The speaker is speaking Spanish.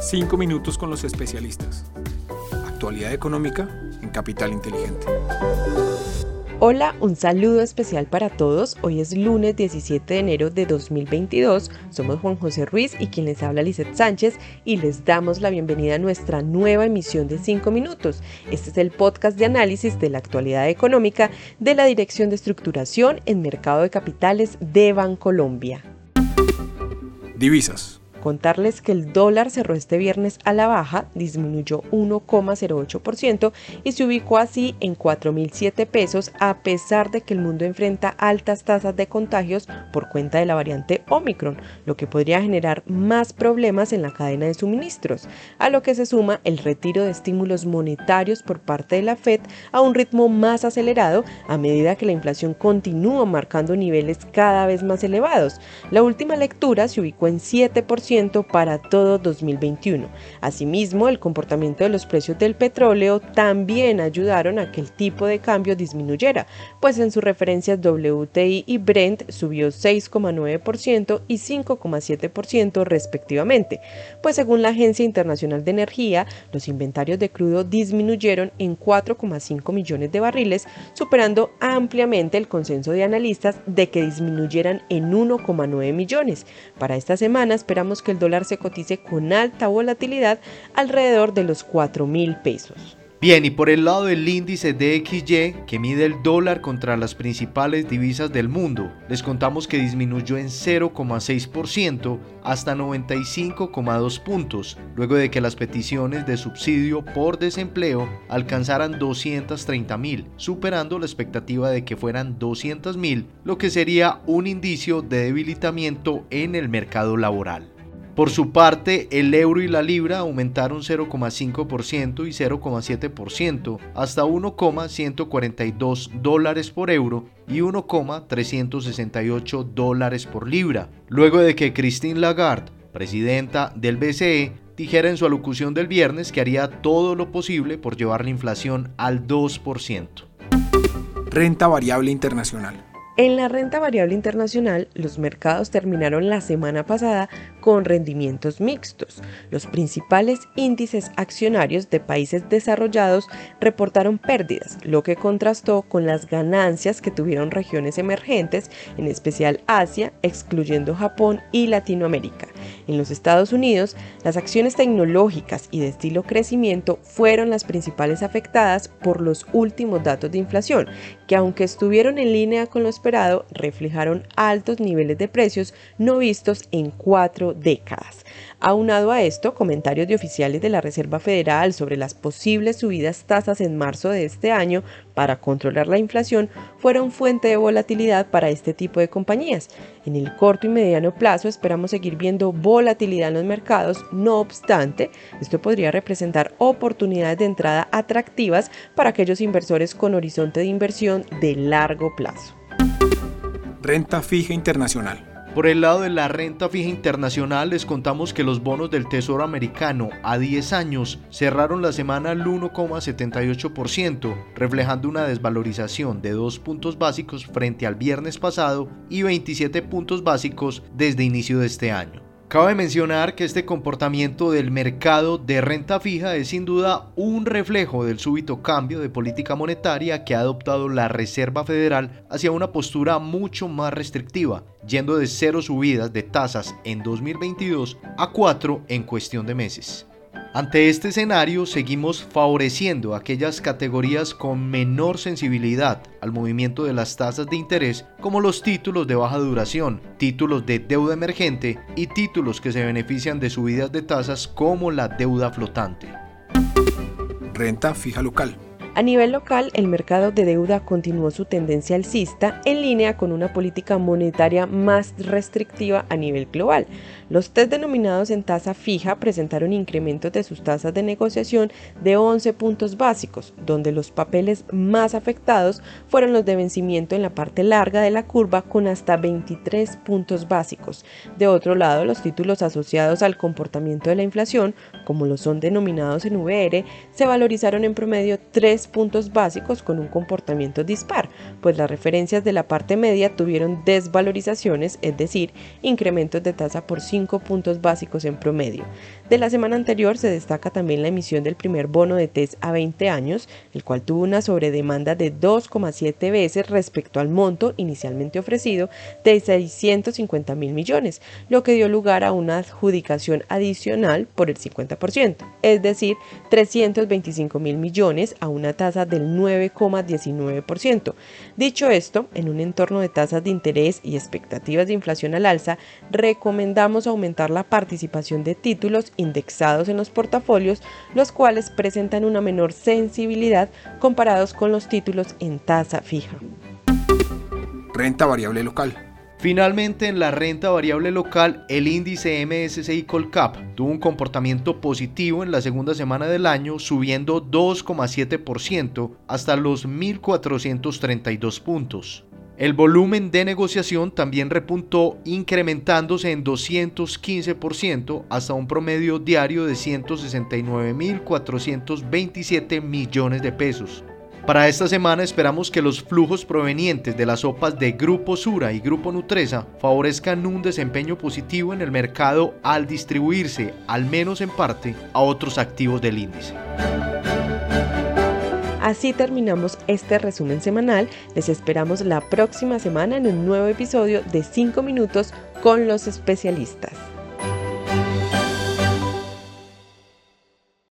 Cinco minutos con los especialistas. Actualidad económica en Capital Inteligente. Hola, un saludo especial para todos. Hoy es lunes 17 de enero de 2022. Somos Juan José Ruiz y quien les habla Lizeth Sánchez y les damos la bienvenida a nuestra nueva emisión de 5 minutos. Este es el podcast de análisis de la actualidad económica de la Dirección de Estructuración en Mercado de Capitales de Bancolombia. Divisas. Contarles que el dólar cerró este viernes a la baja, disminuyó 1,08% y se ubicó así en 4.007 pesos a pesar de que el mundo enfrenta altas tasas de contagios por cuenta de la variante Omicron, lo que podría generar más problemas en la cadena de suministros, a lo que se suma el retiro de estímulos monetarios por parte de la Fed a un ritmo más acelerado a medida que la inflación continúa marcando niveles cada vez más elevados. La última lectura se ubicó en 7% para todo 2021. Asimismo, el comportamiento de los precios del petróleo también ayudaron a que el tipo de cambio disminuyera, pues en sus referencias WTI y Brent subió 6,9% y 5,7% respectivamente, pues según la Agencia Internacional de Energía, los inventarios de crudo disminuyeron en 4,5 millones de barriles, superando ampliamente el consenso de analistas de que disminuyeran en 1,9 millones. Para esta semana esperamos que el dólar se cotice con alta volatilidad alrededor de los 4 mil pesos. Bien, y por el lado del índice DXY, que mide el dólar contra las principales divisas del mundo, les contamos que disminuyó en 0,6% hasta 95,2 puntos, luego de que las peticiones de subsidio por desempleo alcanzaran 230 mil, superando la expectativa de que fueran 200 mil, lo que sería un indicio de debilitamiento en el mercado laboral. Por su parte, el euro y la libra aumentaron 0,5% y 0,7% hasta 1,142 dólares por euro y 1,368 dólares por libra, luego de que Christine Lagarde, presidenta del BCE, dijera en su alocución del viernes que haría todo lo posible por llevar la inflación al 2%. Renta variable internacional. En la renta variable internacional, los mercados terminaron la semana pasada con rendimientos mixtos. Los principales índices accionarios de países desarrollados reportaron pérdidas, lo que contrastó con las ganancias que tuvieron regiones emergentes, en especial Asia, excluyendo Japón y Latinoamérica. En los Estados Unidos, las acciones tecnológicas y de estilo crecimiento fueron las principales afectadas por los últimos datos de inflación, que aunque estuvieron en línea con lo esperado, reflejaron altos niveles de precios no vistos en cuatro décadas. Aunado a esto, comentarios de oficiales de la Reserva Federal sobre las posibles subidas tasas en marzo de este año para controlar la inflación fueron fuente de volatilidad para este tipo de compañías. En el corto y mediano plazo esperamos seguir viendo volatilidad en los mercados, no obstante, esto podría representar oportunidades de entrada atractivas para aquellos inversores con horizonte de inversión de largo plazo. Renta fija internacional. Por el lado de la renta fija internacional les contamos que los bonos del Tesoro americano a 10 años cerraron la semana al 1,78%, reflejando una desvalorización de 2 puntos básicos frente al viernes pasado y 27 puntos básicos desde inicio de este año. Cabe mencionar que este comportamiento del mercado de renta fija es sin duda un reflejo del súbito cambio de política monetaria que ha adoptado la Reserva Federal hacia una postura mucho más restrictiva, yendo de cero subidas de tasas en 2022 a cuatro en cuestión de meses. Ante este escenario, seguimos favoreciendo aquellas categorías con menor sensibilidad al movimiento de las tasas de interés, como los títulos de baja duración, títulos de deuda emergente y títulos que se benefician de subidas de tasas como la deuda flotante. Renta fija local. A nivel local, el mercado de deuda continuó su tendencia alcista en línea con una política monetaria más restrictiva a nivel global. Los test denominados en tasa fija presentaron incrementos de sus tasas de negociación de 11 puntos básicos, donde los papeles más afectados fueron los de vencimiento en la parte larga de la curva con hasta 23 puntos básicos. De otro lado, los títulos asociados al comportamiento de la inflación, como los son denominados en VR, se valorizaron en promedio 3 puntos básicos con un comportamiento dispar, pues las referencias de la parte media tuvieron desvalorizaciones, es decir, incrementos de tasa por 5 puntos básicos en promedio. De la semana anterior se destaca también la emisión del primer bono de TES a 20 años, el cual tuvo una sobredemanda de 2,7 veces respecto al monto inicialmente ofrecido de 650 mil millones, lo que dio lugar a una adjudicación adicional por el 50%, es decir, 325 mil millones a una tasa del 9,19%. Dicho esto, en un entorno de tasas de interés y expectativas de inflación al alza, recomendamos aumentar la participación de títulos indexados en los portafolios, los cuales presentan una menor sensibilidad comparados con los títulos en tasa fija. Renta variable local. Finalmente, en la renta variable local, el índice MSCI Colcap tuvo un comportamiento positivo en la segunda semana del año, subiendo 2,7% hasta los 1.432 puntos. El volumen de negociación también repuntó incrementándose en 215% hasta un promedio diario de 169.427 millones de pesos. Para esta semana esperamos que los flujos provenientes de las sopas de Grupo Sura y Grupo Nutresa favorezcan un desempeño positivo en el mercado al distribuirse, al menos en parte, a otros activos del índice. Así terminamos este resumen semanal. Les esperamos la próxima semana en un nuevo episodio de 5 minutos con los especialistas.